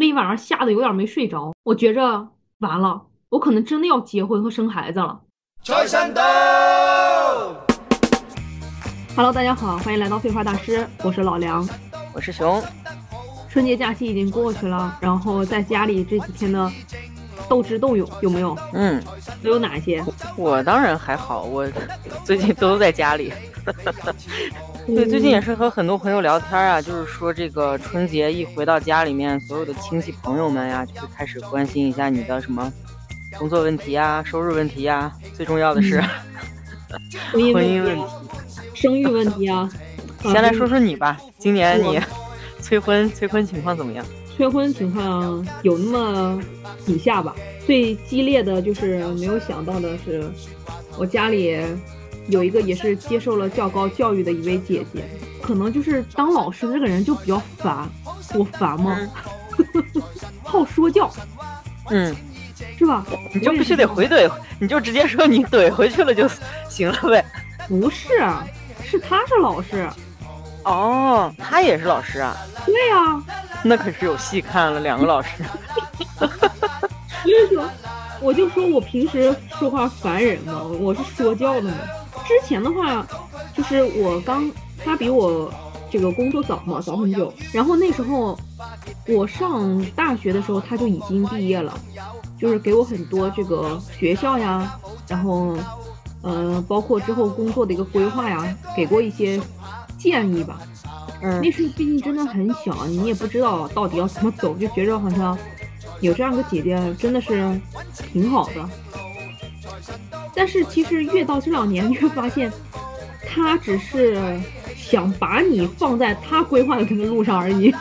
那一晚上吓得有点没睡着，我觉着完了，我可能真的要结婚和生孩子了。财神到！Hello，大家好，欢迎来到废话大师，我是老梁，我是熊。春节假期已经过去了，然后在家里这几天的斗智斗勇有没有？嗯，都有哪些？我当然还好，我最近都在家里。对，最近也是和很多朋友聊天啊，就是说这个春节一回到家里面，所有的亲戚朋友们呀，就开始关心一下你的什么工作问题呀、收入问题呀，最重要的是 婚姻问题、生育问题啊。先来说说你吧，今年你 催婚催婚情况怎么样？催婚情况有那么几下吧，最激烈的就是没有想到的是，我家里。有一个也是接受了较高教育的一位姐姐，可能就是当老师这个人就比较烦，我烦吗？好说教，嗯，是吧？你就必须得回怼，你就直接说你怼回去了就行了呗。不是，是他是老师，哦，他也是老师啊？对呀，那可是有戏看了，两个老师。所以说，我就说我平时说话烦人嘛，我是说教的嘛。之前的话，就是我刚他比我这个工作早嘛，早很久。然后那时候我上大学的时候，他就已经毕业了，就是给我很多这个学校呀，然后嗯，包括之后工作的一个规划呀，给过一些建议吧。嗯，那时候毕竟真的很小，你也不知道到底要怎么走，就觉着好像有这样个姐姐真的是挺好的。但是其实越到这两年，你会发现，她只是想把你放在她规划的这个路上而已。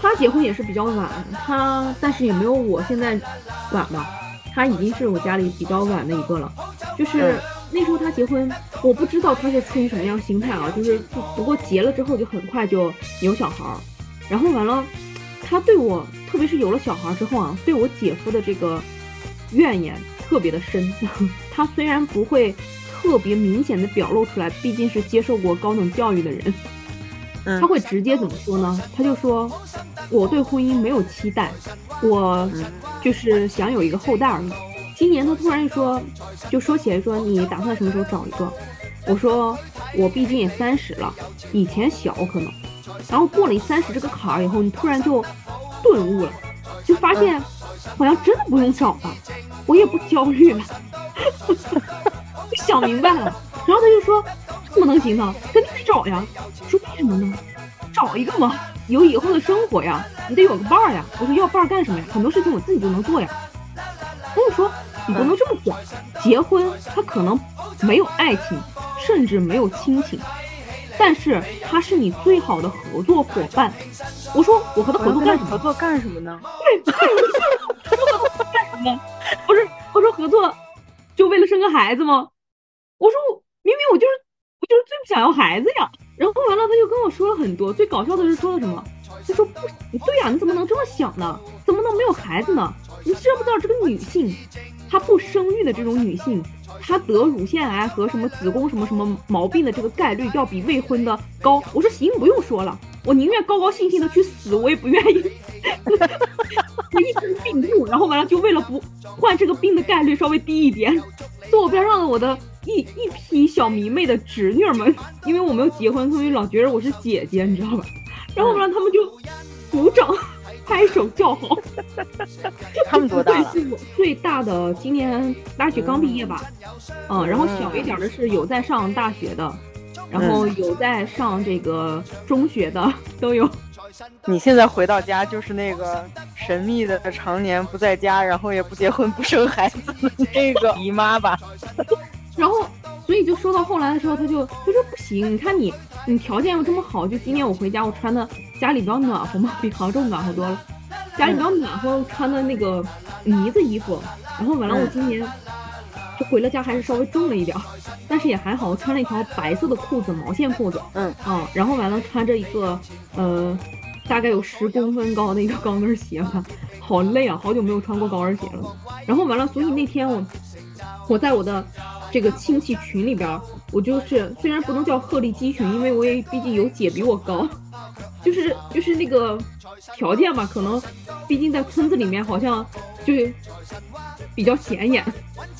他结婚也是比较晚，他但是也没有我现在晚吧。他已经是我家里比较晚的一个了。就是那时候他结婚，我不知道他是出于什么样心态啊。就是不过结了之后就很快就有小孩儿，然后完了，他对我，特别是有了小孩之后啊，对我姐夫的这个。怨言特别的深，他虽然不会特别明显的表露出来，毕竟是接受过高等教育的人，他会直接怎么说呢？他就说我对婚姻没有期待，我就是想有一个后代而已。今年他突然说，就说起来说你打算什么时候找一个？我说我毕竟也三十了，以前小可能，然后过了三十这个坎儿以后，你突然就顿悟了，就发现。好像真的不用找了，我也不焦虑了，想明白了。然后他就说：“怎么能行呢？肯定得找呀。”说为什么呢？找一个嘛，有以后的生活呀，你得有个伴儿呀。我说要伴儿干什么呀？很多事情我自己就能做呀。他就说：“你不能这么想，结婚他可能没有爱情，甚至没有亲情。”但是他是你最好的合作伙伴。我说我和他合作干什么？合作干什么呢？对，合作干什么？不是，我说合作就为了生个孩子吗？我说明明我就是我就是最不想要孩子呀。然后完了他就跟我说了很多，最搞笑的是说了什么？他说不，不对呀，你怎么能这么想呢？怎么能没有孩子呢？你知不知道这个女性，她不生育的这种女性？她得乳腺癌和什么子宫什么什么毛病的这个概率要比未婚的高。我说行，不用说了，我宁愿高高兴兴的去死，我也不愿意 我一生病痛，然后完了就为了不患这个病的概率稍微低一点。坐我边上的我的一一批小迷妹的侄女们，因为我没有结婚，他们老觉得我是姐姐，你知道吧？然后完了他们就鼓掌。拍手叫好，他们多大了？最大的今年大学刚毕业吧，嗯，然后小一点的是有在上大学的，然后有在上这个中学的都有。你现在回到家就是那个神秘的常年不在家，然后也不结婚不生孩子的那个姨妈吧？然后，所以就说到后来的时候，他就他说不行，你看你你条件又这么好，就今年我回家我穿的。家里比较暖和嘛，比杭州暖和多了。家里比较暖和，穿的那个呢子衣服。然后完了，我今年就回了家，还是稍微重了一点，但是也还好。我穿了一条白色的裤子，毛线裤子。嗯啊，然后完了，穿着一个呃，大概有十公分高的一个高跟鞋吧。好累啊，好久没有穿过高跟鞋了。然后完了，所以那天我我在我的这个亲戚群里边，我就是虽然不能叫鹤立鸡群，因为我也毕竟有姐比我高。就是就是那个条件吧，可能毕竟在村子里面好像就比较显眼。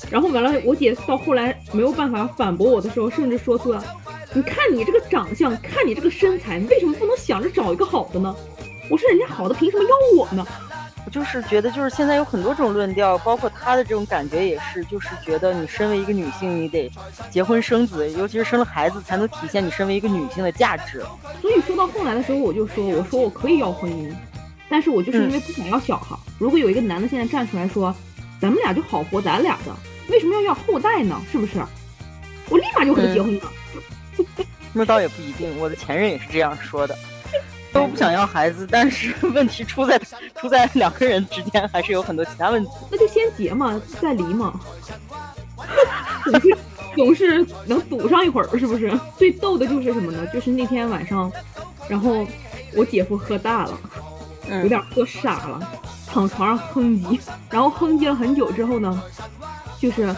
然后完了，我姐到后来没有办法反驳我的时候，甚至说出了：“你看你这个长相，看你这个身材，你为什么不能想着找一个好的呢？”我说：“人家好的凭什么要我呢？”我就是觉得，就是现在有很多种论调，包括他的这种感觉也是，就是觉得你身为一个女性，你得结婚生子，尤其是生了孩子，才能体现你身为一个女性的价值。所以说到后来的时候，我就说，我说我可以要婚姻，但是我就是因为不想要小孩。如果有一个男的现在站出来说，咱们俩就好活咱俩的，为什么要要后代呢？是不是？我立马就和他结婚了。那倒也不一定，我的前任也是这样说的。都不想要孩子，但是 问题出在出在两个人之间，还是有很多其他问题。那就先结嘛，再离嘛，总是总是能堵上一会儿，是不是？最逗的就是什么呢？就是那天晚上，然后我姐夫喝大了，有点喝傻了，躺床上哼唧，然后哼唧了很久之后呢，就是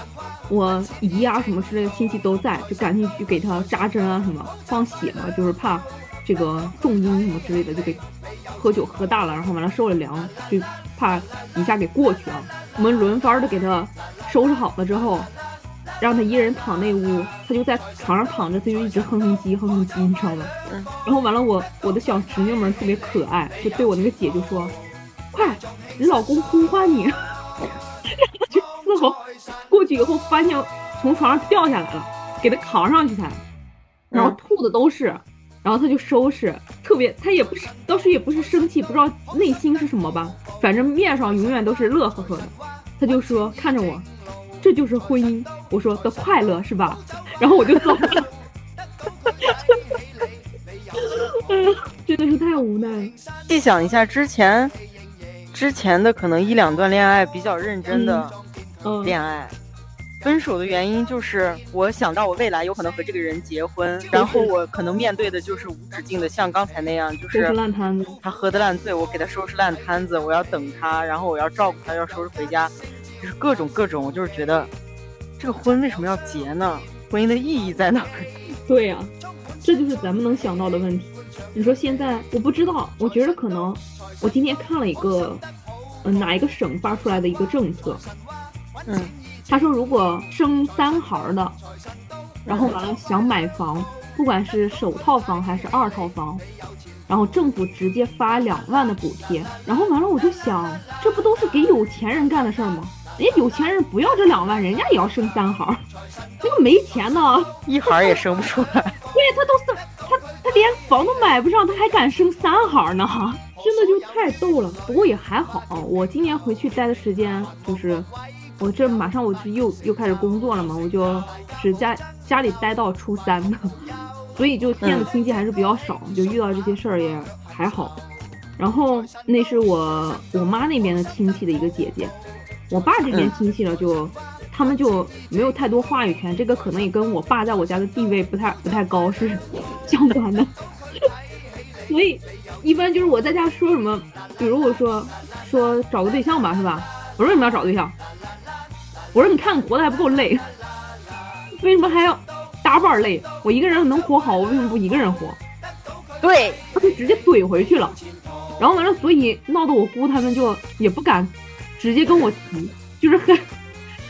我姨啊什么之类的亲戚都在，就赶紧去给他扎针啊什么放血嘛，就是怕。这个重音什么之类的，就给喝酒喝大了，然后完了受了凉，就怕一下给过去啊。我们轮番的给他收拾好了之后，让他一人躺那屋，他就在床上躺着，他就一直哼哼唧哼哼唧，你知道吗？嗯。然后完了，我我的小侄女们特别可爱，就对我那个姐就说：“快，你老公呼唤你。”然 后就伺候过去以后，发现从床上掉下来了，给他扛上去才，然后吐的都是。然后他就收拾，特别他也不是，当时也不是生气，不知道内心是什么吧，反正面上永远都是乐呵呵的。他就说看着我，这就是婚姻，我说的快乐是吧？然后我就走了。真的是太无奈了。细想一下之前，之前的可能一两段恋爱比较认真的恋爱。分手的原因就是我想到我未来有可能和这个人结婚，然后我可能面对的就是无止境的像刚才那样，就是烂摊子。他喝的烂醉，我给他收拾烂摊子，我要等他，然后我要照顾他，要收拾回家，就是各种各种。我就是觉得，这个婚为什么要结呢？婚姻的意义在哪儿？对呀，这就是咱们能想到的问题。你说现在我不知道，我觉得可能我今天看了一个，嗯，哪一个省发出来的一个政策，嗯。他说：“如果生三孩的，然后完了想买房，不管是首套房还是二套房，然后政府直接发两万的补贴。然后完了，我就想，这不都是给有钱人干的事儿吗？人家有钱人不要这两万，人家也要生三孩，那个没钱呢，一孩也生不出来。对他都是他他连房都买不上，他还敢生三孩呢？真的就太逗了。不过也还好，我今年回去待的时间就是。”我这马上我就又又开始工作了嘛，我就是家家里待到初三的，所以就见的亲戚还是比较少，就遇到这些事儿也还好。然后那是我我妈那边的亲戚的一个姐姐，我爸这边亲戚呢，就他们就没有太多话语权，这个可能也跟我爸在我家的地位不太不太高是相关的。所以一般就是我在家说什么，比如我说说找个对象吧，是吧？我说为什么要找对象？我说你看活的还不够累，为什么还要搭伴累？我一个人能活好，我为什么不一个人活？对，他就直接怼回去了。然后完了，所以闹得我姑他们就也不敢直接跟我提，就是很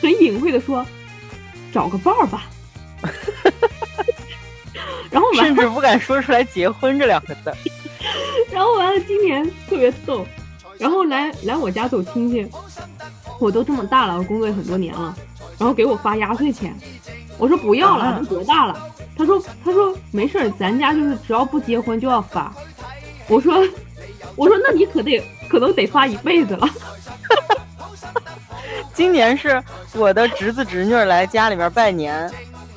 很隐晦的说找个伴儿吧。然后甚至不敢说出来结婚这两个字。然后完了，今年特别逗，然后来来我家走亲戚。我都这么大了，我工作也很多年了，然后给我发压岁钱，我说不要了，都多大了？他说他说没事儿，咱家就是只要不结婚就要发。我说我说那你可得可能得发一辈子了。今年是我的侄子侄女来家里面拜年，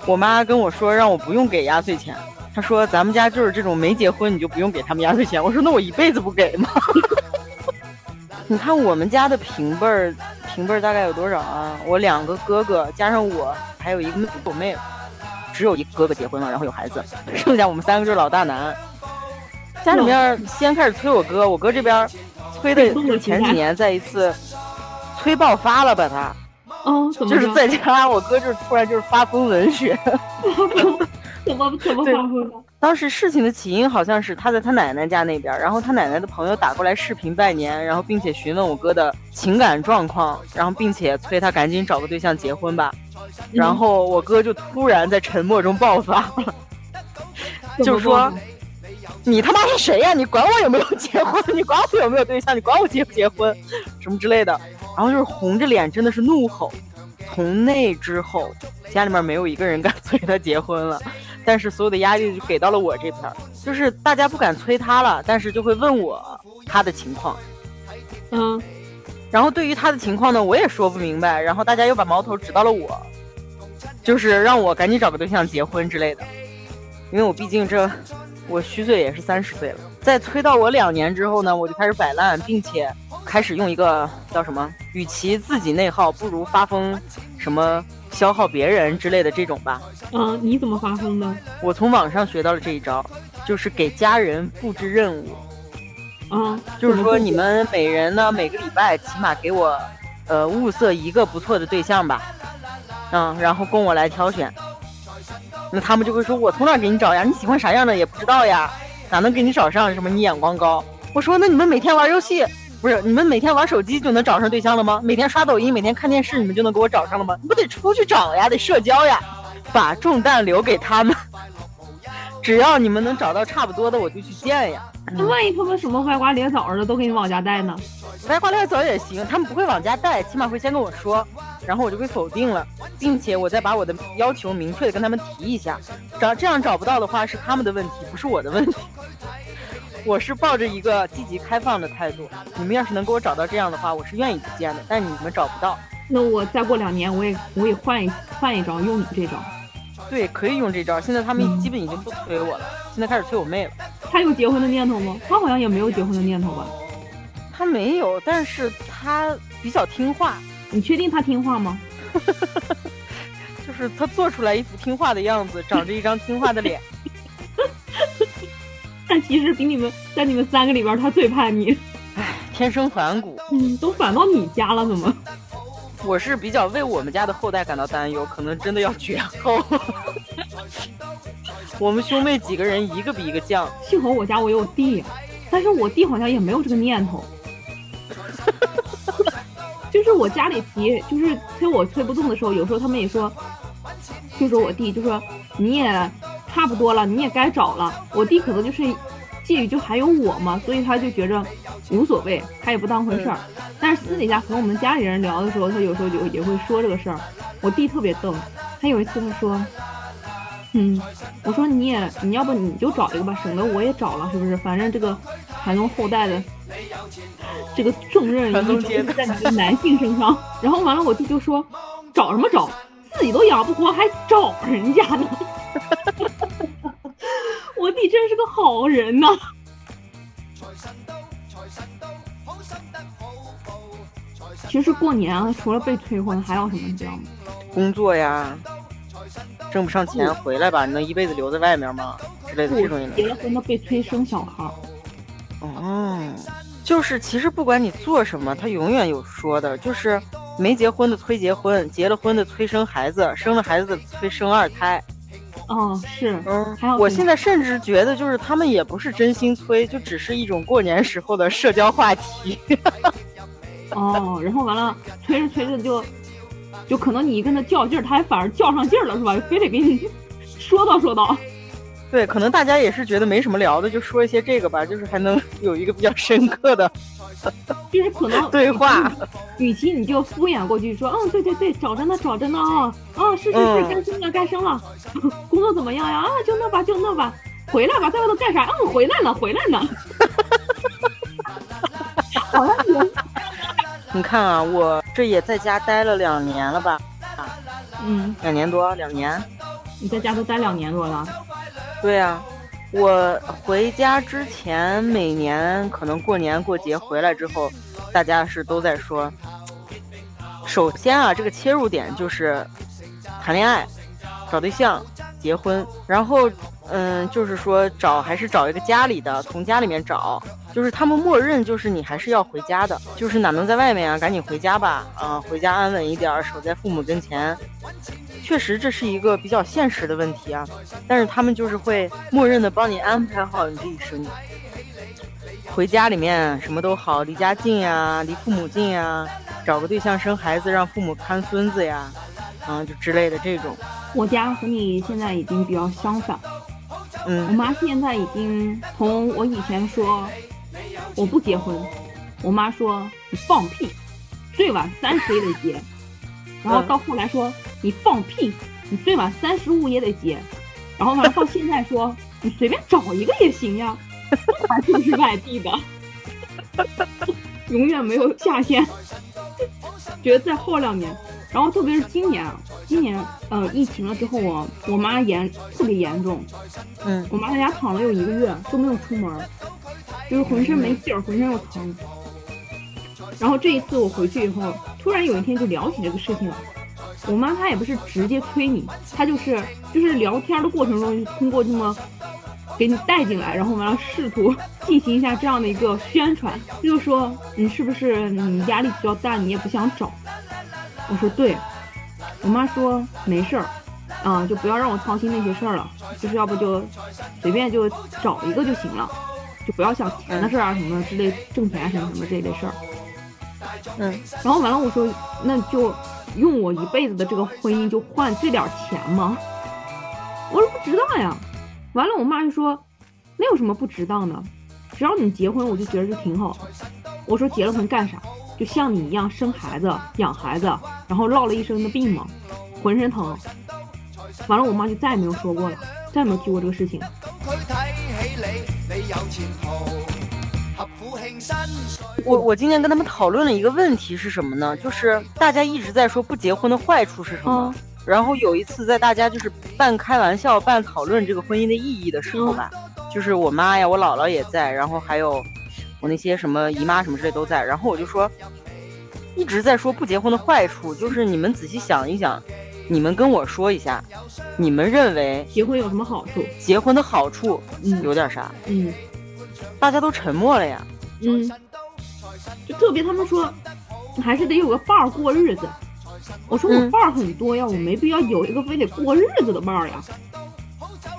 我妈跟我说让我不用给压岁钱，她说咱们家就是这种没结婚你就不用给他们压岁钱。我说那我一辈子不给吗？你看我们家的平辈儿。平辈大概有多少啊？我两个哥哥加上我，还有一个我妹，只有一个哥哥结婚了，然后有孩子，剩下我们三个就是老大难。家里面先开始催我哥，我哥这边催的前几年在一次催爆发了，吧他，哦，就是在家，我哥就是突然就是发疯文学，怎么怎么发疯的？当时事情的起因好像是他在他奶奶家那边，然后他奶奶的朋友打过来视频拜年，然后并且询问我哥的情感状况，然后并且催他赶紧找个对象结婚吧。然后我哥就突然在沉默中爆发了，就是说：“你他妈是谁呀？你管我有没有结婚？你管我有没有对象？你管我结不结婚？什么之类的。”然后就是红着脸，真的是怒吼。从那之后，家里面没有一个人敢 催他结婚了。但是所有的压力就给到了我这边，就是大家不敢催他了，但是就会问我他的情况，嗯，然后对于他的情况呢，我也说不明白，然后大家又把矛头指到了我，就是让我赶紧找个对象结婚之类的，因为我毕竟这我虚岁也是三十岁了，在催到我两年之后呢，我就开始摆烂，并且开始用一个叫什么，与其自己内耗，不如发疯，什么。消耗别人之类的这种吧。嗯，你怎么发疯的？我从网上学到了这一招，就是给家人布置任务。嗯，就是说你们每人呢，每个礼拜起码给我，呃，物色一个不错的对象吧。嗯，然后供我来挑选。那他们就会说：“我从哪给你找呀？你喜欢啥样的也不知道呀，哪能给你找上？什么你眼光高？”我说：“那你们每天玩游戏。”不是你们每天玩手机就能找上对象了吗？每天刷抖音，每天看电视，你们就能给我找上了吗？你不得出去找呀，得社交呀，把重担留给他们。只要你们能找到差不多的，我就去见呀。那万一他们什么歪瓜裂枣的都给你往家带呢？歪瓜裂枣也行，他们不会往家带，起码会先跟我说，然后我就会否定了，并且我再把我的要求明确的跟他们提一下。找这样找不到的话是他们的问题，不是我的问题。我是抱着一个积极开放的态度，你们要是能给我找到这样的话，我是愿意去见的。但你们找不到，那我再过两年，我也我也换一换一招，用你这招。对，可以用这招。现在他们基本已经不催我了，现在开始催我妹了。他有结婚的念头吗？他好像也没有结婚的念头吧？他没有，但是他比较听话。你确定他听话吗？就是他做出来一副听话的样子，长着一张听话的脸。但其实比你们在你们三个里边，他最叛逆。唉，天生反骨。嗯，都反到你家了，怎么？我是比较为我们家的后代感到担忧，可能真的要绝后。我们兄妹几个人，一个比一个犟。幸好我家我有弟，但是我弟好像也没有这个念头。就是我家里提，就是催我催不动的时候，有时候他们也说，就说我弟就说你也。差不多了，你也该找了。我弟可能就是介于就还有我嘛，所以他就觉着无所谓，他也不当回事儿。但是私底下和我们家里人聊的时候，他有时候就也会说这个事儿。我弟特别逗，他有一次他说：“嗯，我说你也你要不你就找一个吧，省得我也找了，是不是？反正这个传宗后代的这个重任一直在你的男性身上。”然后完了，我弟就说：“找什么找？自己都养不活，还找人家呢？” 我弟真是个好人呐！其实过年啊，除了被催婚，还有什么你知道吗？工作呀，挣不上钱回来吧？你能一辈子留在外面吗？之类的这种。结了婚的被催生小孩。哦，就是其实不管你做什么，他永远有说的，就是没结婚的催结婚，结了婚的催生孩子，生了孩子的催生二胎。哦，是，嗯，我现在甚至觉得，就是他们也不是真心催，就只是一种过年时候的社交话题。哦，然后完了，催着催着就，就可能你一跟他较劲儿，他还反而较上劲儿了，是吧？非得给你说道说道。对，可能大家也是觉得没什么聊的，就说一些这个吧，就是还能 有一个比较深刻的。就是可能对话，与其你就敷衍过去说，嗯，对对对，找着呢，找着呢啊，啊，是是是，该生了该生了，工作怎么样呀？啊，就那吧就那吧，回来吧，在外头干啥？嗯，回来了回来了。好像你，你看啊，我这也在家待了两年了吧？啊，嗯，两年多，两年。你在家都待两年多了？对呀。我回家之前，每年可能过年过节回来之后，大家是都在说，首先啊，这个切入点就是谈恋爱、找对象、结婚，然后嗯，就是说找还是找一个家里的，从家里面找，就是他们默认就是你还是要回家的，就是哪能在外面啊，赶紧回家吧，啊，回家安稳一点，守在父母跟前。确实这是一个比较现实的问题啊。但是他们就是会默认的帮你安排好你这一生，回家里面什么都好，离家近呀，离父母近呀，找个对象生孩子，让父母看孙子呀，嗯，就之类的这种。我家和你现在已经比较相反，嗯，我妈现在已经从我以前说我不结婚，我妈说你放屁，最晚三十也得结，然后到后来说你放屁，你最晚三十五也得结，然后呢到现在说你随便找一个也行呀，还是外地的，永远没有下限，觉得再耗两年。然后特别是今年，今年呃疫情了之后我，我妈严特别严重，嗯，我妈在家躺了有一个月都没有出门，就是浑身没劲儿，浑身又疼。然后这一次我回去以后，突然有一天就聊起这个事情了。我妈她也不是直接催你，她就是就是聊天的过程中，通过这么给你带进来，然后完了试图 进行一下这样的一个宣传，就是说你是不是你压力比较大，你也不想找。我说对，我妈说没事儿，啊，就不要让我操心那些事儿了，就是要不就随便就找一个就行了，就不要想钱的事儿啊什么之类，挣钱什么什么这一类事儿。嗯，然后完了我说那就用我一辈子的这个婚姻就换这点钱吗？我说不值当呀。完了我妈就说那有什么不值当的？只要你结婚，我就觉得就挺好。我说结了婚干啥？就像你一样生孩子、养孩子，然后落了一身的病嘛，浑身疼。完了，我妈就再也没有说过了，再也没有提过这个事情。我我今天跟他们讨论了一个问题是什么呢？就是大家一直在说不结婚的坏处是什么。然后有一次在大家就是半开玩笑、半讨论这个婚姻的意义的时候吧，就是我妈呀、我姥姥也在，然后还有我那些什么姨妈什么之类都在。然后我就说，一直在说不结婚的坏处，就是你们仔细想一想，你们跟我说一下，你们认为结婚有什么好处？结婚的好处，嗯，有点啥？嗯，大家都沉默了呀。嗯，就特别他们说，还是得有个伴儿过日子。我说我伴儿很多呀，我没必要有一个非得过日子的伴儿呀。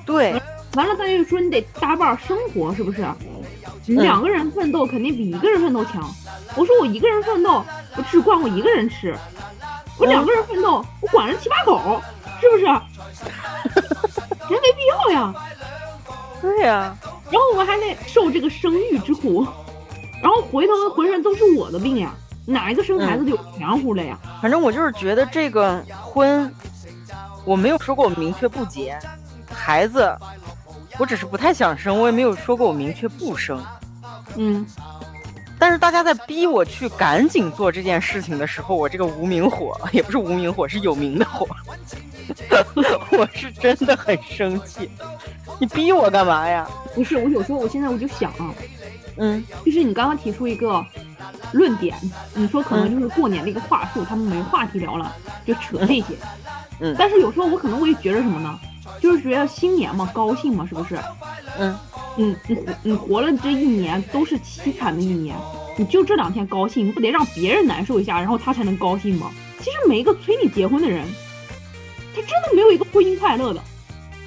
对，完了，他又说你得搭伴儿生活，是不是？你两个人奋斗肯定比一个人奋斗强。我说我一个人奋斗，我只管我一个人吃；我两个人奋斗，我管着七八口，是不是？人没必要呀。对呀。然后我还得受这个生育之苦，然后回头浑身都是我的病呀。哪一个生孩子就有全乎了呀？反正我就是觉得这个婚，我没有说过我明确不结，孩子，我只是不太想生，我也没有说过我明确不生。嗯，但是大家在逼我去赶紧做这件事情的时候，我这个无名火也不是无名火，是有名的火，我是真的很生气。你逼我干嘛呀？不是，我有时候我现在我就想啊，嗯，就是你刚刚提出一个。论点，你说可能就是过年的一个话术，他们没话题聊了，就扯这些。嗯，但是有时候我可能会觉得什么呢？就是觉得新年嘛，高兴嘛，是不是？嗯，嗯，你你活了这一年都是凄惨的一年，你就这两天高兴，你不得让别人难受一下，然后他才能高兴吗？其实每一个催你结婚的人，他真的没有一个婚姻快乐的。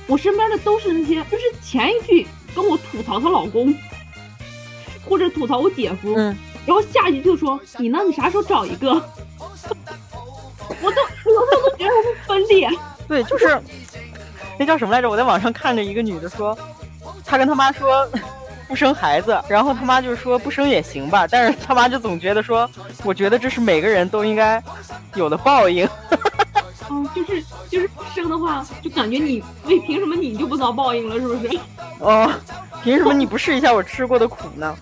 我身边的都是那些，就是前一句跟我吐槽她老公，或者吐槽我姐夫。嗯。然后下一句就说你呢？你啥时候找一个？我都我都都觉得我们分裂。对，就是那叫什么来着？我在网上看着一个女的说，她跟她妈说不生孩子，然后她妈就说不生也行吧，但是她妈就总觉得说，我觉得这是每个人都应该有的报应。嗯，就是就是不生的话，就感觉你为凭什么你就不遭报应了？是不是？哦，凭什么你不试一下我吃过的苦呢？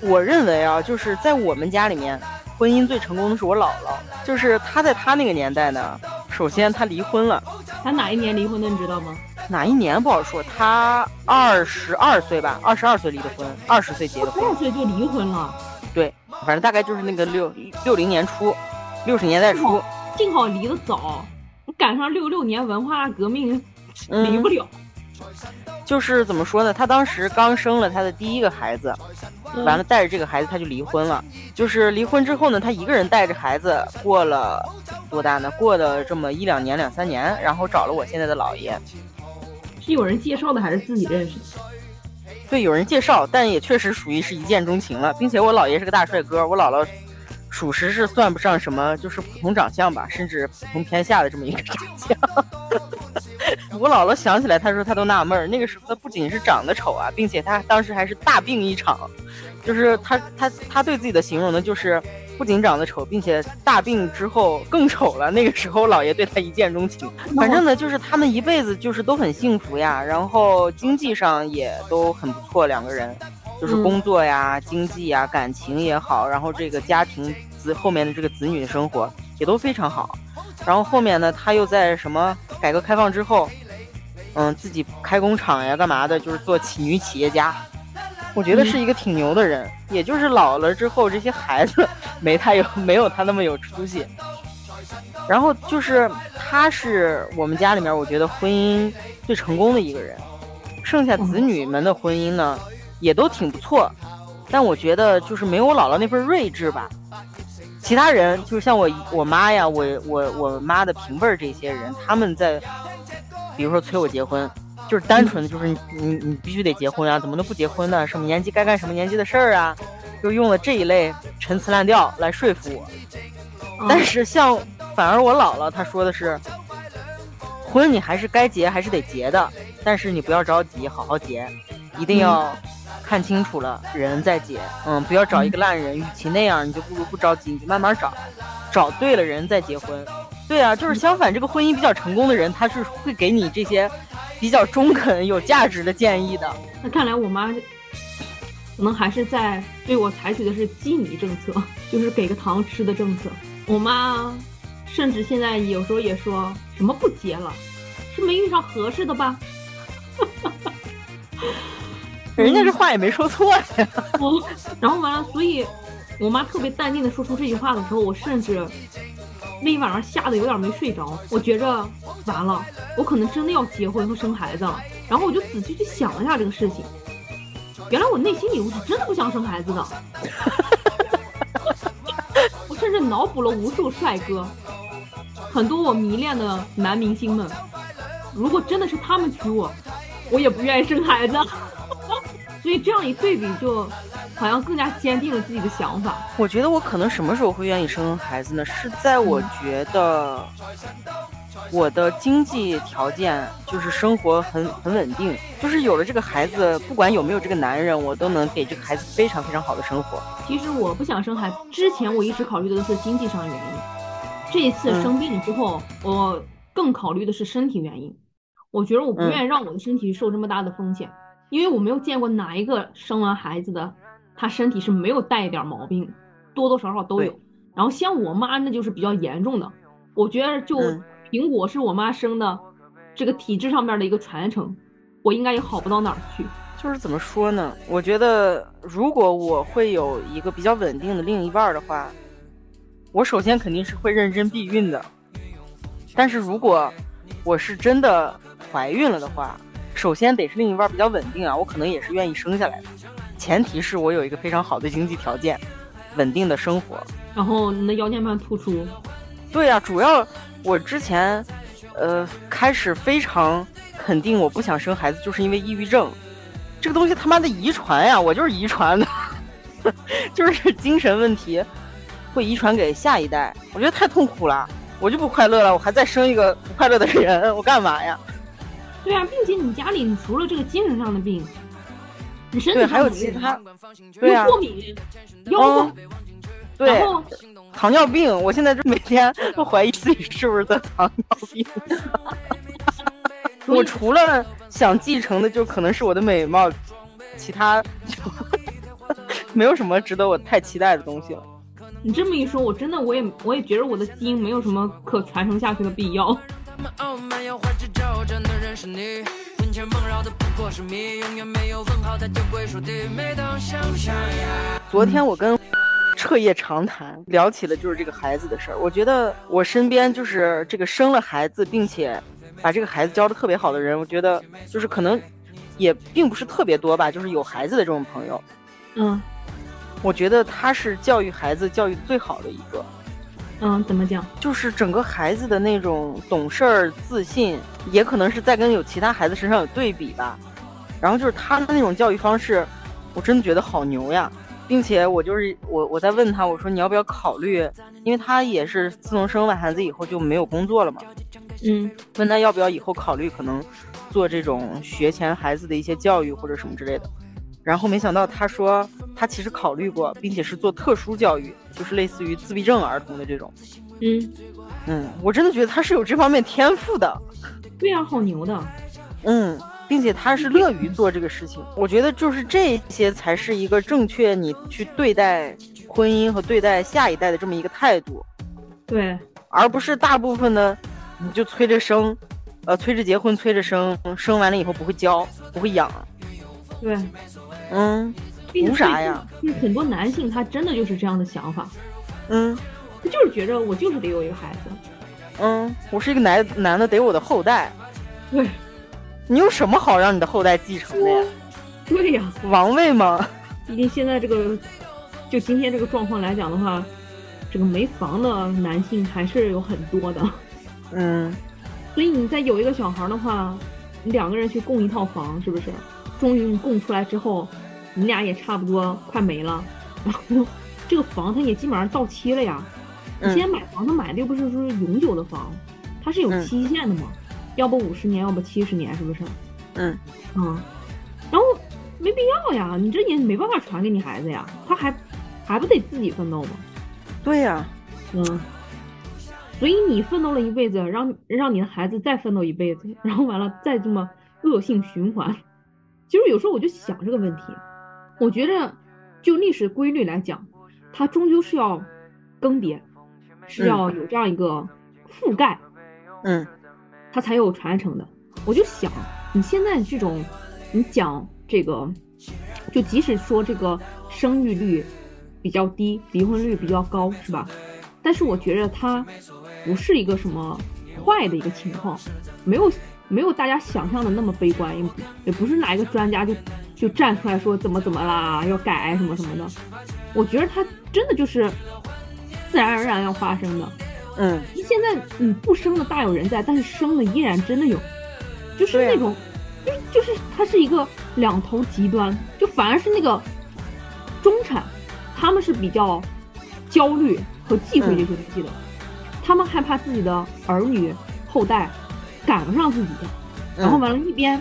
我认为啊，就是在我们家里面，婚姻最成功的是我姥姥。就是她在她那个年代呢，首先她离婚了。她哪一年离婚的？你知道吗？哪一年不好说。她二十二岁吧，二十二岁离的婚，二十岁结的婚。二十岁就离婚了。对，反正大概就是那个六六零年初，六十年代初。幸好离得早，赶上六六年文化革命，离不了。就是怎么说呢？她当时刚生了她的第一个孩子，完了带着这个孩子他就离婚了。就是离婚之后呢，他一个人带着孩子过了多大呢？过了这么一两年、两三年，然后找了我现在的姥爷。是有人介绍的还是自己认识的？对，有人介绍，但也确实属于是一见钟情了，并且我姥爷是个大帅哥，我姥姥属实是算不上什么，就是普通长相吧，甚至普通偏下的这么一个长相。我姥姥想起来，她说她都纳闷儿，那个时候她不仅是长得丑啊，并且她当时还是大病一场，就是她她她对自己的形容呢，就是不仅长得丑，并且大病之后更丑了。那个时候姥爷对她一见钟情，反正呢就是他们一辈子就是都很幸福呀，然后经济上也都很不错，两个人就是工作呀、经济呀、感情也好，然后这个家庭子后面的这个子女的生活也都非常好。然后后面呢，他又在什么改革开放之后，嗯，自己开工厂呀，干嘛的，就是做企女企业家。我觉得是一个挺牛的人，也就是老了之后，这些孩子没他有没有他那么有出息。然后就是他是我们家里面，我觉得婚姻最成功的一个人。剩下子女们的婚姻呢，也都挺不错，但我觉得就是没有我姥姥那份睿智吧。其他人就是像我我妈呀，我我我妈的平辈儿这些人，他们在，比如说催我结婚，就是单纯的就是你你你必须得结婚啊，怎么能不结婚呢？什么年纪该干什么年纪的事儿啊，就用了这一类陈词滥调来说服我。但是像反而我姥姥她说的是，婚你还是该结还是得结的，但是你不要着急，好好结，一定要。看清楚了人再结，嗯，不要找一个烂人。与其那样，你就不如不着急，你就慢慢找，找对了人再结婚。对啊，就是相反，这个婚姻比较成功的人，他是会给你这些比较中肯、有价值的建议的。那看来我妈可能还是在对我采取的是激你政策，就是给个糖吃的政策。我妈甚至现在有时候也说什么不结了，是没遇上合适的吧？哈 哈 人家这话也没说错呀。然后完了，所以我妈特别淡定的说出这句话的时候，我甚至那一晚上吓得有点没睡着。我觉着完了，我可能真的要结婚和生孩子了。然后我就仔细去想了一下这个事情，原来我内心里我是真的不想生孩子的。我甚至脑补了无数帅哥，很多我迷恋的男明星们，如果真的是他们娶我，我也不愿意生孩子。所以这样一对比，就好像更加坚定了自己的想法。我觉得我可能什么时候会愿意生孩子呢？是在我觉得我的经济条件就是生活很很稳定，就是有了这个孩子，不管有没有这个男人，我都能给这个孩子非常非常好的生活。其实我不想生孩子，之前我一直考虑的都是经济上的原因，这一次生病了之后，我更考虑的是身体原因。我觉得我不愿意让我的身体受这么大的风险。因为我没有见过哪一个生完孩子的，他身体是没有带一点毛病，多多少少都有。然后像我妈那就是比较严重的，我觉得就苹果是我妈生的，这个体质上面的一个传承，我应该也好不到哪儿去。就是怎么说呢？我觉得如果我会有一个比较稳定的另一半的话，我首先肯定是会认真避孕的。但是如果我是真的怀孕了的话，首先得是另一半比较稳定啊，我可能也是愿意生下来的，前提是我有一个非常好的经济条件，稳定的生活，然后你的腰间盘突出。对呀，主要我之前，呃，开始非常肯定我不想生孩子，就是因为抑郁症，这个东西他妈的遗传呀，我就是遗传的，就是精神问题会遗传给下一代，我觉得太痛苦了，我就不快乐了，我还再生一个不快乐的人，我干嘛呀？对啊，并且你家里，你除了这个精神上的病，你身体还有其他，对啊，过敏、腰痛，对，糖尿病。我现在就每天都怀疑自己是不是得糖尿病。我除了想继承的，就可能是我的美貌，其他就 没有什么值得我太期待的东西了。你这么一说，我真的我也我也觉得我的基因没有什么可传承下去的必要。昨天我跟彻夜长谈，聊起了就是这个孩子的事儿。我觉得我身边就是这个生了孩子，并且把这个孩子教的特别好的人，我觉得就是可能也并不是特别多吧，就是有孩子的这种朋友。嗯，我觉得他是教育孩子教育最好的一个。嗯，怎么讲？就是整个孩子的那种懂事儿、自信，也可能是在跟有其他孩子身上有对比吧。然后就是他的那种教育方式，我真的觉得好牛呀，并且我就是我我在问他，我说你要不要考虑？因为他也是自从生完孩子以后就没有工作了嘛。嗯，问他要不要以后考虑可能做这种学前孩子的一些教育或者什么之类的。然后没想到他说他其实考虑过，并且是做特殊教育，就是类似于自闭症儿童的这种。嗯嗯，我真的觉得他是有这方面天赋的。对呀，好牛的。嗯，并且他是乐于做这个事情。我觉得就是这些才是一个正确你去对待婚姻和对待下一代的这么一个态度。对，而不是大部分的你就催着生，呃，催着结婚，催着生，生完了以后不会教，不会养。对。嗯，凭啥呀？就是很多男性他真的就是这样的想法，嗯，他就是觉着我就是得有一个孩子，嗯，我是一个男男的，得我的后代，对，你有什么好让你的后代继承的呀？对呀，王位吗？毕竟现在这个，就今天这个状况来讲的话，这个没房的男性还是有很多的，嗯，所以你再有一个小孩的话，你两个人去供一套房，是不是？终于你供出来之后，你俩也差不多快没了，然后这个房它也基本上到期了呀。你现在买房，他买的又不是说永久的房，它是有期限的嘛，要不五十年，要不七十年，是不是？嗯嗯，然后没必要呀，你这也没办法传给你孩子呀，他还还不得自己奋斗吗？对呀，嗯，所以你奋斗了一辈子，让让你的孩子再奋斗一辈子，然后完了再这么恶性循环。其实有时候我就想这个问题，我觉着就历史规律来讲，它终究是要更迭，是要有这样一个覆盖，嗯，它才有传承的。我就想，你现在这种，你讲这个，就即使说这个生育率比较低，离婚率比较高，是吧？但是我觉着它不是一个什么坏的一个情况，没有。没有大家想象的那么悲观，也也不是哪一个专家就就站出来说怎么怎么啦，要改什么什么的。我觉得他真的就是自然而然要发生的。嗯，现在嗯不生的大有人在，但是生的依然真的有，就是那种，就就是它是一个两头极端，就反而是那个中产，他们是比较焦虑和忌讳这些东西的，他们害怕自己的儿女后代。赶不上自己，然后完了，一边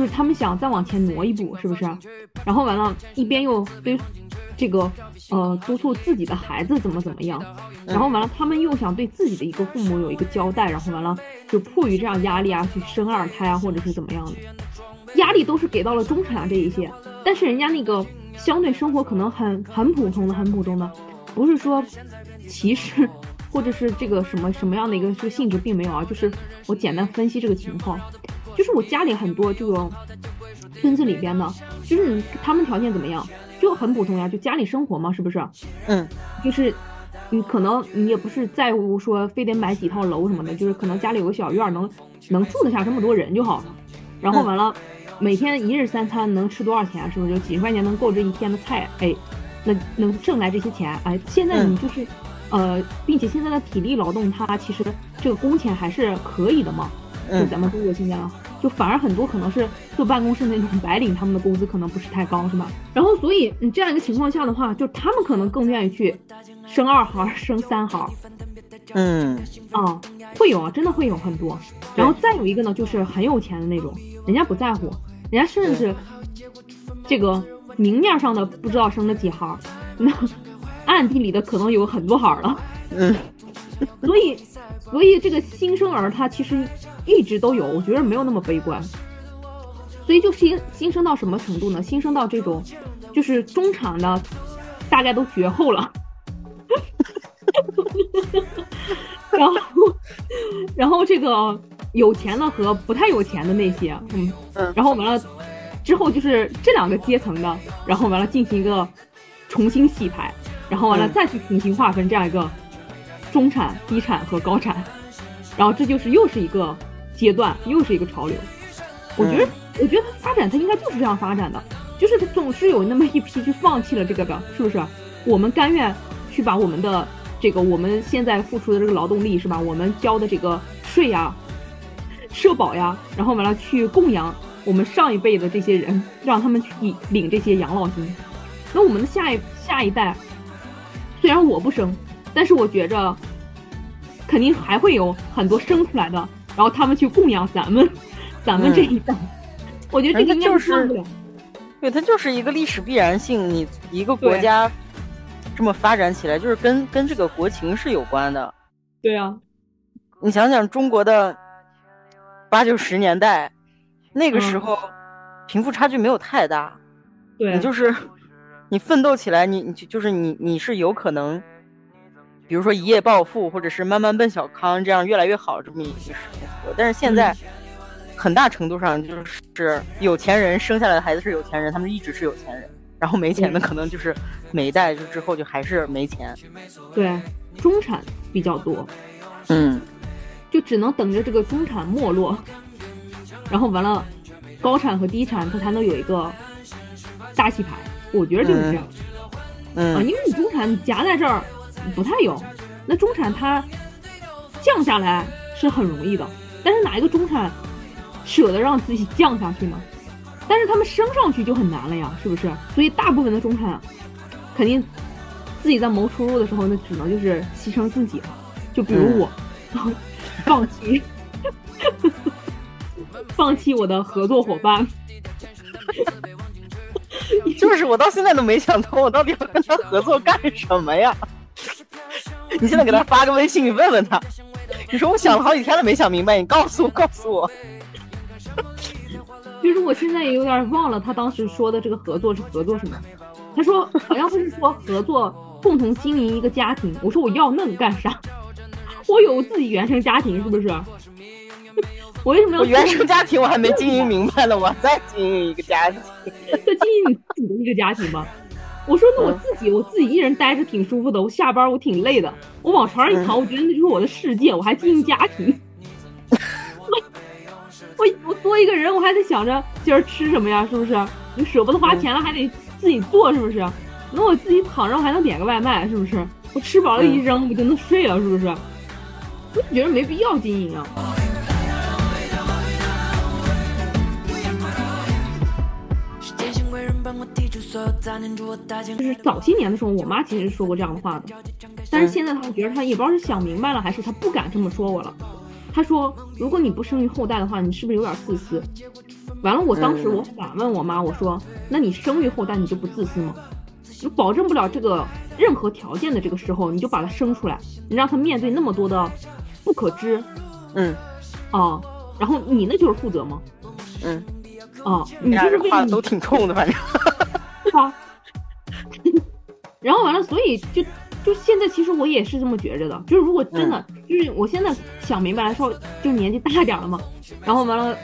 就是他们想再往前挪一步，是不是？然后完了，一边又对这个呃督促自己的孩子怎么怎么样，然后完了，他们又想对自己的一个父母有一个交代，然后完了就迫于这样压力啊，去生二胎啊，或者是怎么样的，压力都是给到了中产啊这一些，但是人家那个相对生活可能很很普通的，很普通的，不是说歧视。或者是这个什么什么样的一个这个性质并没有啊，就是我简单分析这个情况，就是我家里很多这种村子里边的，就是他们条件怎么样，就很普通呀，就家里生活嘛，是不是？嗯，就是你可能你也不是在乎说非得买几套楼什么的，就是可能家里有个小院能能住得下这么多人就好了。然后完了，每天一日三餐能吃多少钱？是不是就几十块钱能够这一天的菜？哎，那能挣来这些钱？哎，现在你就是。呃，并且现在的体力劳动，它其实这个工钱还是可以的嘛。就咱们中国现在，就反而很多可能是坐办公室那种白领，他们的工资可能不是太高，是吧？然后，所以你这样一个情况下的话，就他们可能更愿意去生二孩、生三孩。嗯，啊，会有啊，真的会有很多。然后再有一个呢，就是很有钱的那种，人家不在乎，人家甚至这个明面上的不知道生了几孩，那。暗地里的可能有很多孩了，嗯，所以，所以这个新生儿他其实一直都有，我觉得没有那么悲观，所以就新新生到什么程度呢？新生到这种，就是中产的大概都绝后了，然后，然后这个有钱的和不太有钱的那些，嗯嗯，然后完了之后就是这两个阶层的，然后完了进行一个重新洗牌。然后完了，再去重新划分这样一个中产、低产和高产，然后这就是又是一个阶段，又是一个潮流。我觉得，我觉得它发展它应该就是这样发展的，就是它总是有那么一批去放弃了这个的，是不是？我们甘愿去把我们的这个我们现在付出的这个劳动力是吧？我们交的这个税呀、社保呀，然后完了去供养我们上一辈的这些人，让他们去领这些养老金。那我们的下一下一代，虽然我不生，但是我觉着肯定还会有很多生出来的，然后他们去供养咱们，咱们这一代。我觉得这个就是。对，它就是一个历史必然性。你一个国家这么发展起来，就是跟跟这个国情是有关的。对啊，你想想中国的八九十年代，那个时嗯候贫富差距没有太大，对，你就是你奋斗起来，你你就就是你你是有可能，比如说一夜暴富，或者是慢慢奔小康，这样越来越好这么一个生活。但是现在。很大程度上就是有钱人生下来的孩子是有钱人，他们一直是有钱人，然后没钱的可能就是每一代就之后就还是没钱。对，中产比较多，嗯，就只能等着这个中产没落，然后完了，高产和低产它才能有一个大洗牌。我觉得就是这样。嗯，啊，因为你中产你夹在这儿不太有，那中产它降下来是很容易的，但是哪一个中产舍得让自己降下去呢？但是他们升上去就很难了呀，是不是？所以大部分的中产肯定自己在谋出路的时候，那只能就是牺牲自己了。就比如我，放弃放弃我的合作伙伴。就是我到现在都没想通，我到底要跟他合作干什么呀？你现在给他发个微信，你问问他。你说我想了好几天了没想明白，你告诉我，告诉我。其实我现在也有点忘了他当时说的这个合作是合作什么。他说好像不是说合作共同经营一个家庭。我说我要那个干啥？我有自己原生家庭是不是？我为什么要我原生家庭我还没经营明白呢，我再经营一个家庭。再经营你自己的一个家庭吧。我说那我自己，我自己一人待着挺舒服的。我下班我挺累的，我往床上一躺，我觉得那就是我的世界。我还经营家庭，我我多一个人，我还得想着今儿吃什么呀，是不是？你舍不得花钱了，还得自己做，是不是？那我自己躺着，我还能点个外卖，是不是？我吃饱了一扔，我就能睡了，是不是？我就觉得没必要经营啊。就是早些年的时候，我妈其实说过这样的话的，但是现在她觉得她也不知道是想明白了，还是她不敢这么说我了。她说：“如果你不生育后代的话，你是不是有点自私？”完了，我当时我反问我妈，我说：“那你生育后代，你就不自私吗？你保证不了这个任何条件的这个时候，你就把他生出来，你让他面对那么多的不可知，嗯，啊，然后你那就是负责吗？嗯，啊，你就是话都挺冲的，反正。对吧？然后完了，所以就就现在，其实我也是这么觉着的。就是如果真的，就是我现在想明白来说，就年纪大点了嘛。然后完了，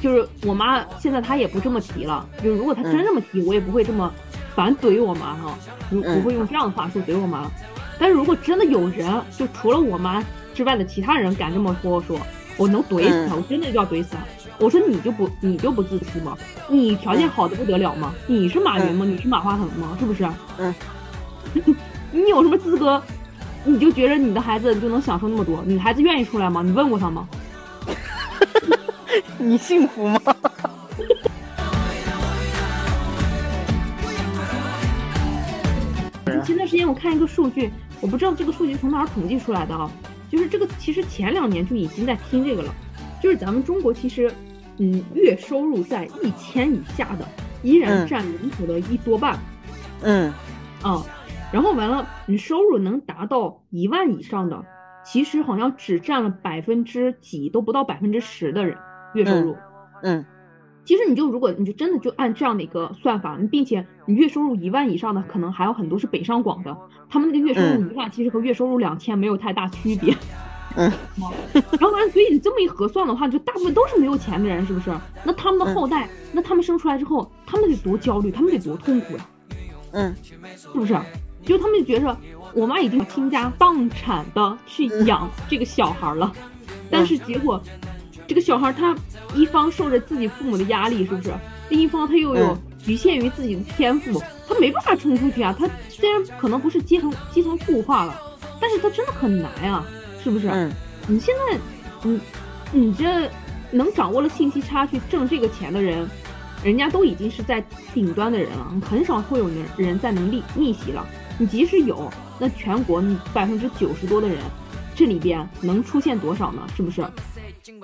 就是我妈现在她也不这么提了。就是如果她真这么提，我也不会这么反怼我妈哈，不不会用这样的话术怼我妈。但是如果真的有人，就除了我妈之外的其他人敢这么说，我说我能怼死他，我真的就要怼死他。我说你就不你就不自私吗？你条件好的不得了吗？你是马云吗？你是马化腾吗？是不是？嗯。你有什么资格？你就觉着你的孩子就能享受那么多？你孩子愿意出来吗？你问过他吗？你幸福吗？前段时间我看一个数据，我不知道这个数据从哪儿统计出来的啊，就是这个其实前两年就已经在听这个了，就是咱们中国其实。嗯，月收入在一千以下的，依然占人口的一多半。嗯，啊，然后完了，你收入能达到一万以上的，其实好像只占了百分之几，都不到百分之十的人月收入。嗯，其实你就如果你就真的就按这样的一个算法，并且你月收入一万以上的，可能还有很多是北上广的，他们那个月收入一万，其实和月收入两千没有太大区别。嗯，然后完了，所以你这么一核算的话，就大部分都是没有钱的人，是不是？那他们的后代，嗯、那他们生出来之后，他们得多焦虑，他们得多痛苦呀、啊，嗯，是不是？就他们就觉着我妈已经倾家荡产的去养这个小孩了，嗯、但是结果这个小孩他一方受着自己父母的压力，是不是？另一方他又有局限于自己的天赋，他没办法冲出去啊。他虽然可能不是阶层基层固化了，但是他真的很难啊，是不是？嗯，你现在，你你这能掌握了信息差去挣这个钱的人，人家都已经是在顶端的人了，很少会有人人在能逆逆袭了。你即使有，那全国百分之九十多的人，这里边能出现多少呢？是不是？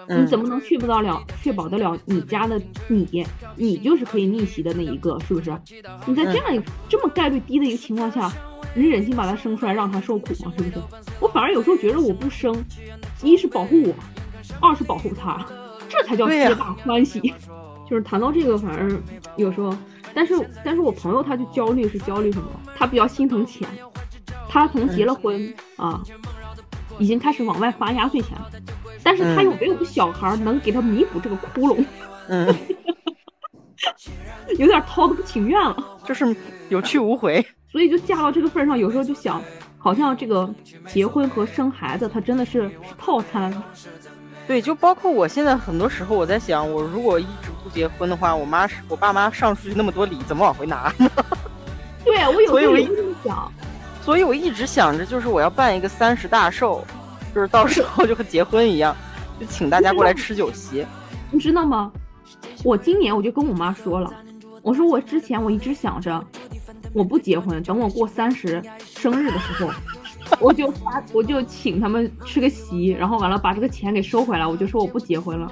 你怎么能确保得了确保得了你家的你，你就是可以逆袭的那一个，是不是？你在这样一这么概率低的一个情况下，你忍心把他生出来让他受苦吗？是不是？我反而有时候觉得我不生，一是保护我，二是保护他，这才叫皆大欢喜。就是谈到这个，反而有时候，但是但是我朋友他就焦虑是焦虑什么？他比较心疼钱，他可能结了婚啊，已经开始往外发压岁钱了。但是他又没有个小孩能给他弥补这个窟窿，嗯，有点掏的不情愿了，就是有去无回。所以就嫁到这个份上，有时候就想，好像这个结婚和生孩子，它真的是套餐。对，就包括我现在很多时候，我在想，我如果一直不结婚的话，我妈我爸妈上出去那么多礼，怎么往回拿呢？对，我有时候也这么想。所以我一直想着，就是我要办一个三十大寿。就是到时候就和结婚一样，就请大家过来吃酒席。你知道吗？我今年我就跟我妈说了，我说我之前我一直想着，我不结婚，等我过三十生日的时候，我就发我就请他们吃个席，然后完了把这个钱给收回来，我就说我不结婚了。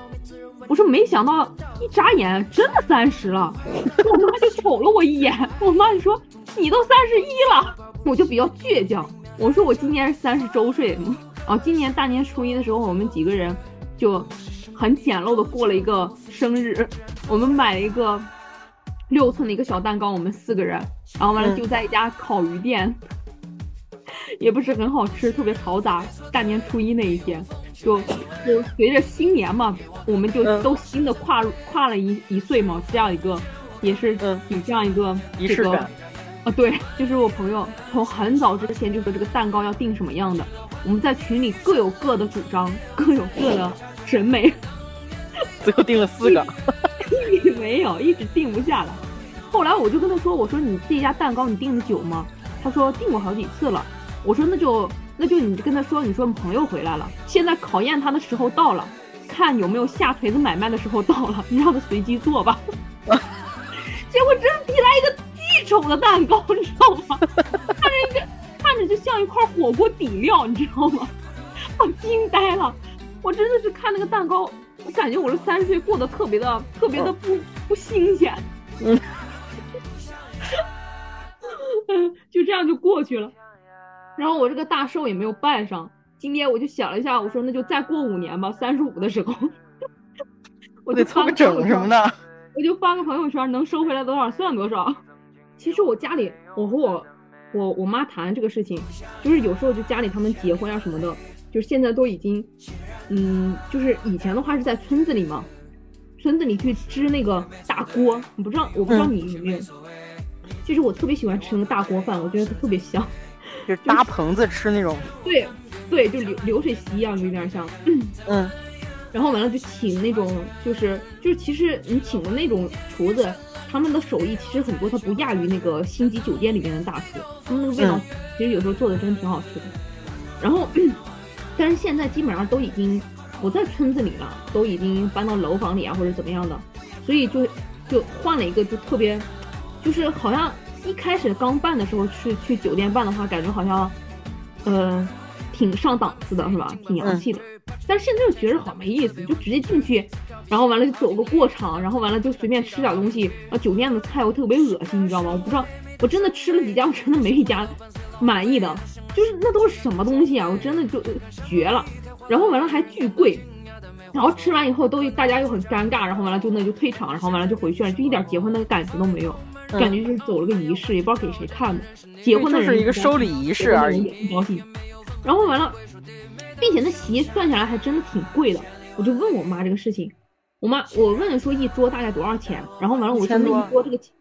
我说没想到一眨眼真的三十了，我妈就瞅了我一眼，我妈就说你都三十一了，我就比较倔强，我说我今年是三十周岁。哦，今年大年初一的时候，我们几个人就很简陋的过了一个生日。我们买了一个六寸的一个小蛋糕，我们四个人，然后完了就在一家烤鱼店，也不是很好吃，特别嘈杂。大年初一那一天，就就随着新年嘛，我们就都新的跨跨了一一岁嘛，这样一个也是挺这样一个仪式感。啊，对，就是我朋友从很早之前就说这个蛋糕要定什么样的。我们在群里各有各的主张，各有各的审美，最后定了四个，没有，一直定不下来。后来我就跟他说：“我说你这家蛋糕你定的久吗？”他说定过好几次了。我说那就那就你跟他说，你说你朋友回来了，现在考验他的时候到了，看有没有下锤子买卖的时候到了，你让他随机做吧。结果真递来一个巨丑的蛋糕，你知道吗？他那个。看着就像一块火锅底料，你知道吗？我惊呆了，我真的是看那个蛋糕，我感觉我这三十岁过得特别的特别的不不新鲜，嗯，就这样就过去了。然后我这个大寿也没有办上，今天我就想了一下，我说那就再过五年吧，三十五的时候，我得凑个整什么的，我就发个朋友圈，能收回来多少算多少。其实我家里，我和我。我我妈谈这个事情，就是有时候就家里他们结婚啊什么的，就是现在都已经，嗯，就是以前的话是在村子里嘛，村子里去支那个大锅，你不知道，我不知道你有没有，其实我特别喜欢吃那个大锅饭，我觉得它特别香，就是搭棚子吃那种，对对，就流流水席一样，有点像，嗯，然后完了就请那种，就是就是其实你请的那种厨子。他们的手艺其实很多，它不亚于那个星级酒店里面的大厨。他们那个味道其实有时候做的真的挺好吃的。然后，但是现在基本上都已经不在村子里了，都已经搬到楼房里啊或者怎么样的，所以就就换了一个，就特别，就是好像一开始刚办的时候去去酒店办的话，感觉好像，呃，挺上档次的是吧？挺洋气的。但是现在就觉得好没意思，就直接进去。然后完了就走个过场，然后完了就随便吃点东西。啊，酒店的菜我特别恶心，你知道吗？我不知道，我真的吃了几家，我真的没一家满意的。就是那都是什么东西啊？我真的就绝了。然后完了还巨贵，然后吃完以后都大家又很尴尬，然后完了就那就退场，然后完了就回去了，就一点结婚的感觉都没有，感觉就是走了个仪式，也不知道给谁看的。结婚的人是一个收礼仪式而已，不高兴。然后完了，并且那席算下来还真的挺贵的，我就问我妈这个事情。我妈，我问说一桌大概多少钱，然后完了我说那一桌这个钱，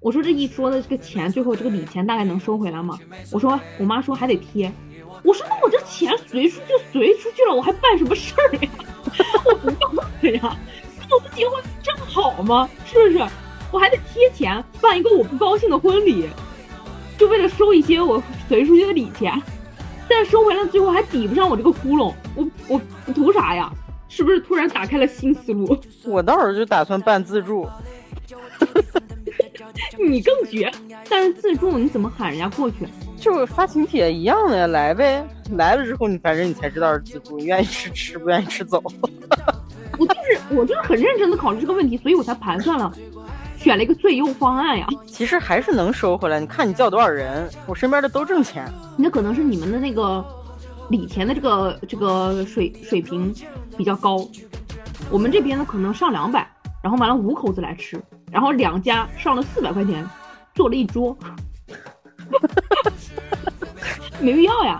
我说这一桌的这个钱，最后这个礼钱大概能收回来吗？我说我妈说还得贴，我说那我这钱随出就随出去了，我还办什么事儿呀？我不干呀，那我不结婚正好吗？是不是？我还得贴钱办一个我不高兴的婚礼，就为了收一些我随出去的礼钱，但收回来最后还抵不上我这个窟窿，我我我图啥呀？是不是突然打开了新思路？我到时候就打算办自助。你更绝，但是自助你怎么喊人家过去？就发请帖一样的呀，来呗。来了之后，你反正你才知道是自助，你愿意吃吃，不愿意吃走。我就是我就是很认真的考虑这个问题，所以我才盘算了，选了一个最优方案呀。其实还是能收回来，你看你叫多少人，我身边的都挣钱。那可能是你们的那个礼钱的这个这个水水平比较高，我们这边呢可能上两百，然后完了五口子来吃。然后两家上了四百块钱，做了一桌，没必要呀。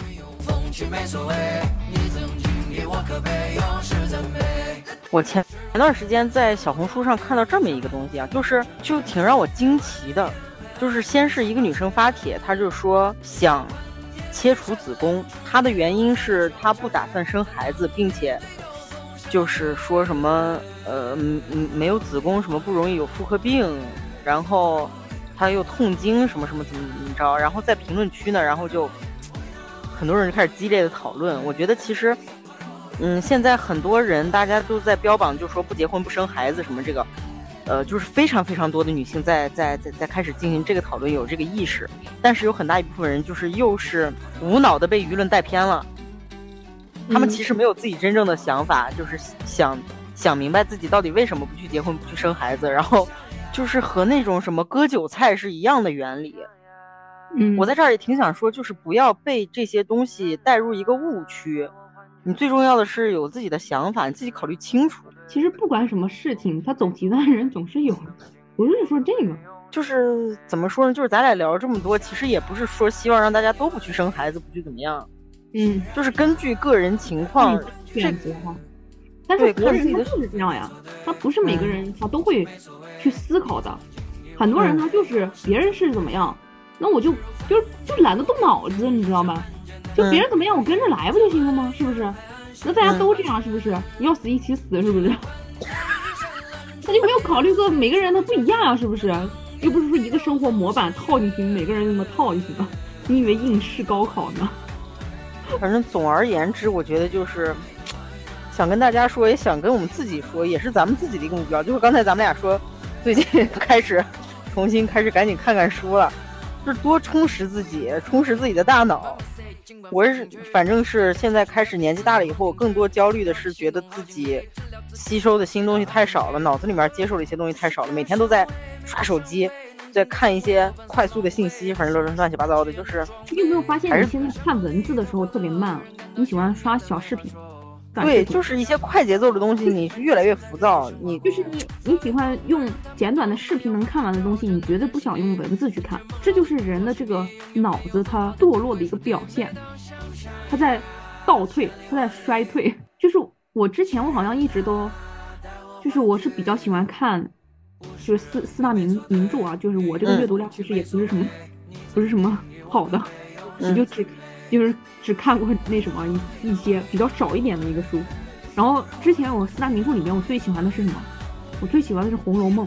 我前前段时间在小红书上看到这么一个东西啊，就是就挺让我惊奇的，就是先是一个女生发帖，她就说想切除子宫，她的原因是她不打算生孩子，并且。就是说什么，呃，嗯嗯，没有子宫什么不容易有妇科病，然后她又痛经什么什么怎么怎么着，然后在评论区呢，然后就很多人就开始激烈的讨论。我觉得其实，嗯，现在很多人大家都在标榜，就说不结婚不生孩子什么这个，呃，就是非常非常多的女性在在在在开始进行这个讨论，有这个意识，但是有很大一部分人就是又是无脑的被舆论带偏了。他们其实没有自己真正的想法，就是想想明白自己到底为什么不去结婚、不去生孩子，然后就是和那种什么割韭菜是一样的原理。嗯，我在这儿也挺想说，就是不要被这些东西带入一个误区。你最重要的是有自己的想法，你自己考虑清楚。其实不管什么事情，他走极端的人总是有的。不是说这个，就是怎么说呢？就是咱俩聊这么多，其实也不是说希望让大家都不去生孩子，不去怎么样。嗯，就是根据个人情况选择哈，但是别人他就是这样呀，他不是每个人他都会去思考的，很多人他就是别人是怎么样，那我就就就懒得动脑子，你知道吗？就别人怎么样，我跟着来不就行了吗？是不是？那大家都这样，是不是？要死一起死，是不是？他就没有考虑过每个人他不一样啊，是不是？又不是说一个生活模板套进去，每个人那么套进去的，你以为应试高考呢？反正总而言之，我觉得就是想跟大家说，也想跟我们自己说，也是咱们自己的一个目标。就是刚才咱们俩说，最近 开始重新开始赶紧看看书了，就是多充实自己，充实自己的大脑。我是反正是现在开始年纪大了以后，更多焦虑的是觉得自己吸收的新东西太少了，脑子里面接受的一些东西太少了，每天都在刷手机。在看一些快速的信息，反正乱乱七八糟的，就是。你有没有发现，你现在看文字的时候特别慢？你喜欢刷小视频？对，就是一些快节奏的东西，你是越来越浮躁。你就是你，你喜欢用简短的视频能看完的东西，你绝对不想用文字去看。这就是人的这个脑子它堕落的一个表现，它在倒退，它在衰退。就是我之前我好像一直都，就是我是比较喜欢看。就是四四大名名著啊，就是我这个阅读量其实也不是什么，不是什么好的，你就只就是只看过那什么一一些比较少一点的一个书。然后之前我四大名著里面我最喜欢的是什么？我最喜欢的是《红楼梦》。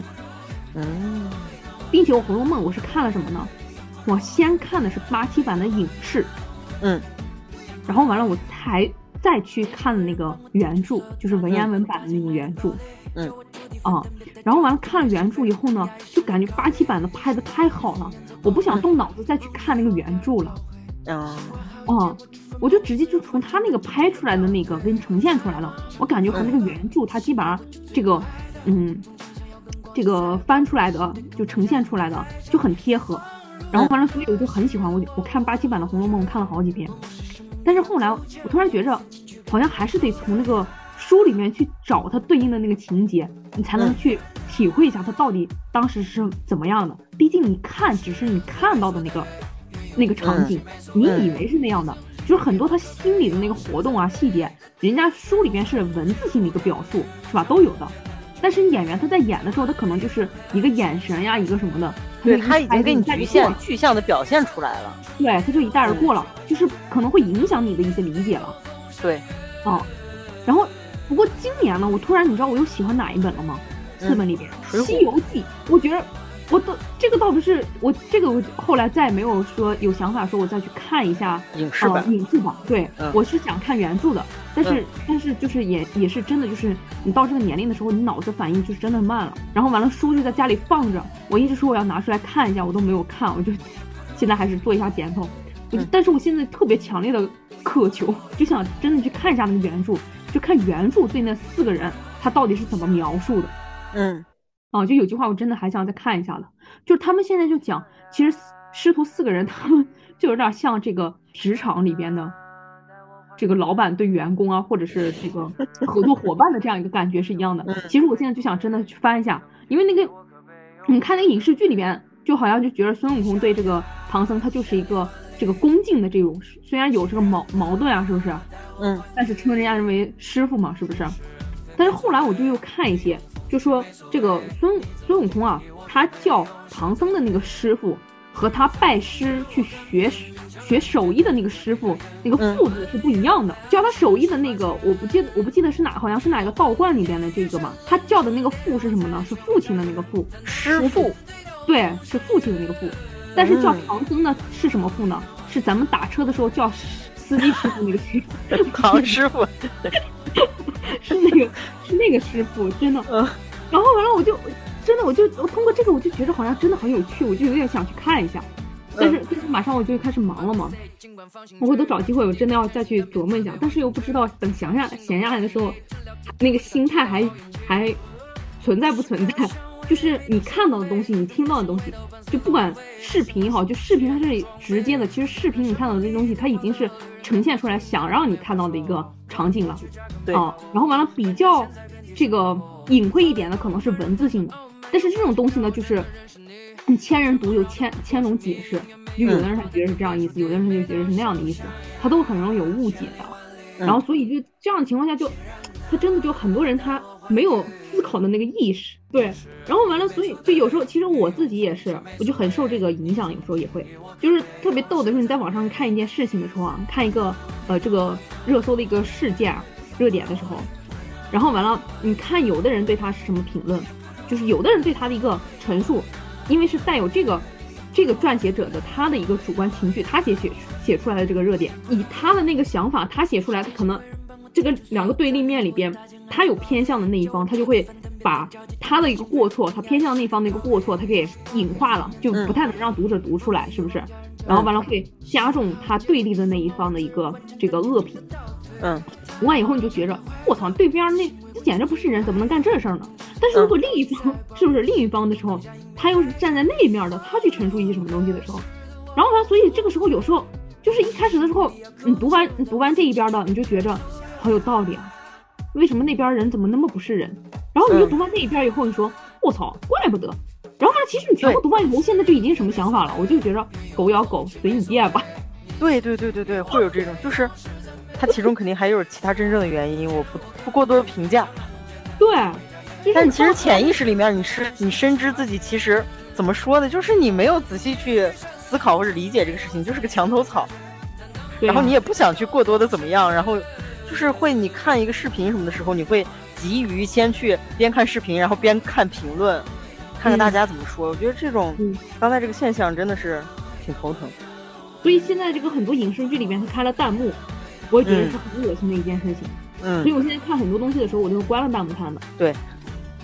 嗯，并且我《红楼梦》我是看了什么呢？我先看的是八七版的影视，嗯，然后完了我才再去看那个原著，就是文言文版的那个原著，嗯。啊，然后完了看了原著以后呢，就感觉八七版的拍的太好了，我不想动脑子再去看那个原著了。嗯，啊，我就直接就从他那个拍出来的那个给你呈现出来了，我感觉和那个原著它基本上这个，嗯，这个翻出来的就呈现出来的就很贴合。然后反正，所以我就很喜欢我我看八七版的《红楼梦》看了好几遍，但是后来我突然觉着，好像还是得从那个。书里面去找它对应的那个情节，你才能去体会一下它到底当时是怎么样的。毕竟你看只是你看到的那个那个场景，你以为是那样的，就是很多他心里的那个活动啊细节，人家书里边是文字性的一个表述，是吧？都有的。但是演员他在演的时候，他可能就是一个眼神呀，一个什么的，对他已经给你局限具象的表现出来了。对，他就一带而过了，就是可能会影响你的一些理解了。对，哦，然后。不过今年呢，我突然你知道我又喜欢哪一本了吗？四本里边，《西游记》，我觉得我都这个倒不是我这个我后来再也没有说有想法说我再去看一下影视版，影视版，对，我是想看原著的，但是但是就是也也是真的就是你到这个年龄的时候，你脑子反应就是真的慢了，然后完了书就在家里放着，我一直说我要拿出来看一下，我都没有看，我就现在还是做一下检讨，但是我现在特别强烈的渴求，就想真的去看一下那个原著。就看原著对那四个人他到底是怎么描述的，嗯，啊，就有句话我真的还想再看一下的，就是他们现在就讲，其实师徒四个人他们 就有点像这个职场里边的这个老板对员工啊，或者是这个合作伙伴的这样一个感觉是一样的。其实我现在就想真的去翻一下，因为那个你看那个影视剧里边，就好像就觉得孙悟空对这个唐僧他就是一个。这个恭敬的这种，虽然有这个矛矛盾啊，是不是？嗯，但是称人家人为师傅嘛，是不是？但是后来我就又看一些，就说这个孙孙悟空啊，他叫唐僧的那个师傅和他拜师去学学手艺的那个师傅，那个父字是不一样的。教他手艺的那个，我不记得，我不记得是哪，好像是哪个道观里边的这个嘛。他叫的那个父是什么呢？是父亲的那个父，师傅。对，是父亲的那个父。但是叫唐僧呢是什么父呢？是咱们打车的时候叫司机师傅那个师傅，唐师傅，是那个是那个师傅，真的。然后完了，我就真的我就我通过这个我就觉得好像真的很有趣，我就有点想去看一下。但是但是马上我就开始忙了嘛，我回头找机会我真的要再去琢磨一下，但是又不知道等闲下闲下来的时候，那个心态还还存在不存在。就是你看到的东西，你听到的东西，就不管视频也好，就视频它是直接的。其实视频你看到的这些东西，它已经是呈现出来想让你看到的一个场景了。对啊，然后完了比较这个隐晦一点的可能是文字性的，但是这种东西呢，就是你千人读有千千种解释，就有的人他觉得是这样意思，有的人他就觉得是那样的意思，他都很容易有误解的。然后所以就这样的情况下，就他真的就很多人他没有思考的那个意识。对，然后完了，所以就有时候，其实我自己也是，我就很受这个影响，有时候也会，就是特别逗的是，你在网上看一件事情的时候啊，看一个呃这个热搜的一个事件热点的时候，然后完了，你看有的人对他是什么评论，就是有的人对他的一个陈述，因为是带有这个这个撰写者的他的一个主观情绪，他写写写出来的这个热点，以他的那个想法，他写出来，可能这个两个对立面里边，他有偏向的那一方，他就会。把他的一个过错，他偏向那方的一个过错，他给隐化了，就不太能让读者读出来，是不是？然后完了会加重他对立的那一方的一个这个恶评。嗯，读完以后你就觉着，我操，对边那这简直不是人，怎么能干这事儿呢？但是如果另一方是不是另一方的时候，他又是站在那面的，他去陈述一些什么东西的时候，然后完，所以这个时候有时候就是一开始的时候，你读完你读完这一边的，你就觉着好有道理啊。为什么那边人怎么那么不是人？然后你就读完那一边以后，你说我操，怪不得。然后呢，其实你全部读完以后，现在就已经什么想法了？我就觉着狗咬狗，随你便吧。对对对对对，会有这种，就是它其中肯定还有其他真正的原因，我不不过多评价。对，但其实潜意识里面，你是你深知自己其实怎么说呢？就是你没有仔细去思考或者理解这个事情，就是个墙头草。然后你也不想去过多的怎么样，然后。就是会，你看一个视频什么的时候，你会急于先去边看视频，然后边看评论，看看大家怎么说。我觉得这种刚才这个现象真的是挺头疼。所以现在这个很多影视剧里面，他开了弹幕，我也觉得是很恶心的一件事情。嗯。所以我现在看很多东西的时候，我都是关了弹幕看的。对。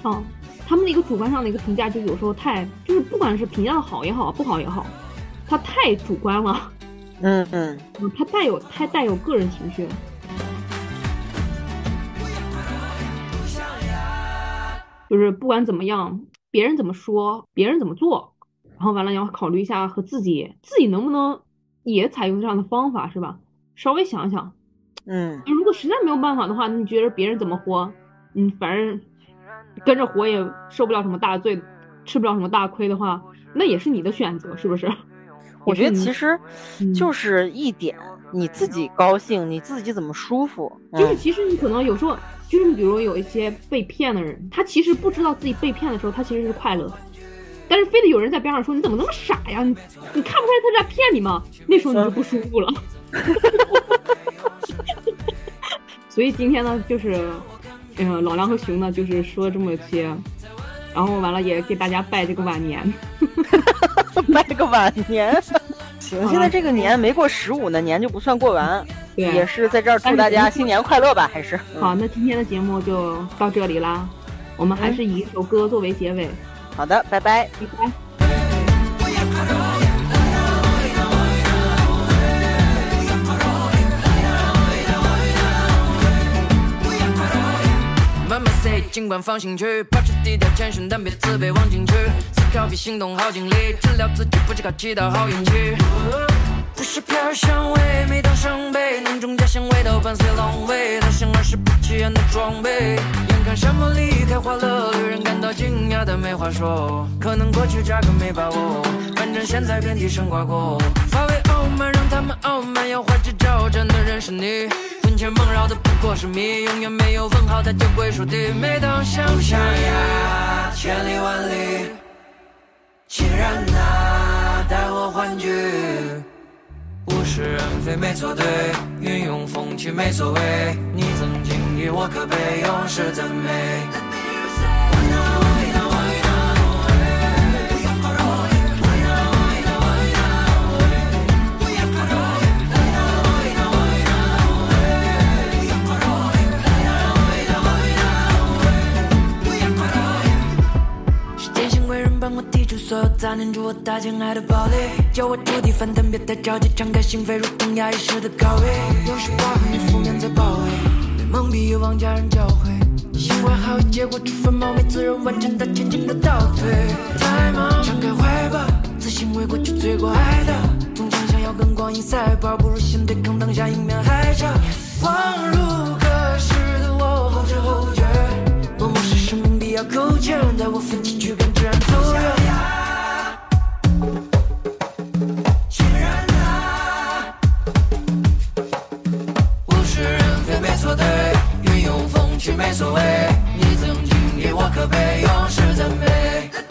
啊，他们的一个主观上的一个评价，就有时候太，就是不管是评价的好也好，不好也好，他太主观了。嗯嗯。嗯，他带有太带有个人情绪了。就是不管怎么样，别人怎么说，别人怎么做，然后完了要考虑一下和自己自己能不能也采用这样的方法，是吧？稍微想想，嗯，如果实在没有办法的话，你觉得别人怎么活，嗯，反正跟着活也受不了什么大罪，吃不了什么大亏的话，那也是你的选择，是不是？我觉得其实就是一点，你自己高兴，你自己怎么舒服，就是其实你可能有时候。就是比如有一些被骗的人，他其实不知道自己被骗的时候，他其实是快乐的，但是非得有人在边上说你怎么那么傻呀？你你看不出来他在骗你吗？那时候你就不舒服了。所以今天呢，就是，嗯，老梁和熊呢，就是说这么些，然后完了也给大家拜这个晚年，拜个晚年。行，现在这个年没过十五呢，年就不算过完。对，也是在这儿祝大家新年快乐吧？还是好，那今天的节目就到这里啦。我们还是以一首歌作为结尾。好的，拜拜，拜拜。尽管放心去，保持低调谦逊，但别自卑忘进去。思考比行动耗精力，治疗自己不只靠祈祷好运气。不是飘香味，每当伤悲，浓重家乡味道伴随狼狈，他像儿是不起眼的装备。眼看山坡里开花了，旅人感到惊讶，但没话说。可能过去扎根没把握，反正现在遍地生瓜果。发威傲慢，让他们傲慢，要花枝招展的人是你。魂牵梦绕的不过是谜，永远没有问号，它就归属地。每当想象呀，千里万里，亲人啊，带我欢聚。物是人非没错对，云涌风起没所谓。你曾经以我可悲，永世赞美。我提出所有杂念，助我搭建爱的堡垒。叫我触底翻腾，别太着急，敞开心扉，如同压抑时的告位。有时光与负面在包围，被蒙蔽欲望家人教诲。心怀好意，结果突发冒昧，自认完成的前进的倒退。太忙，敞开怀抱，自信为过去罪过。爱的，总想想要跟光阴赛跑，不如先对抗当下一面海啸。恍如隔世的我，后知后觉，默默是生命必要苟且，待我奋起去感知。没所谓，你曾经给我可悲，永世赞美。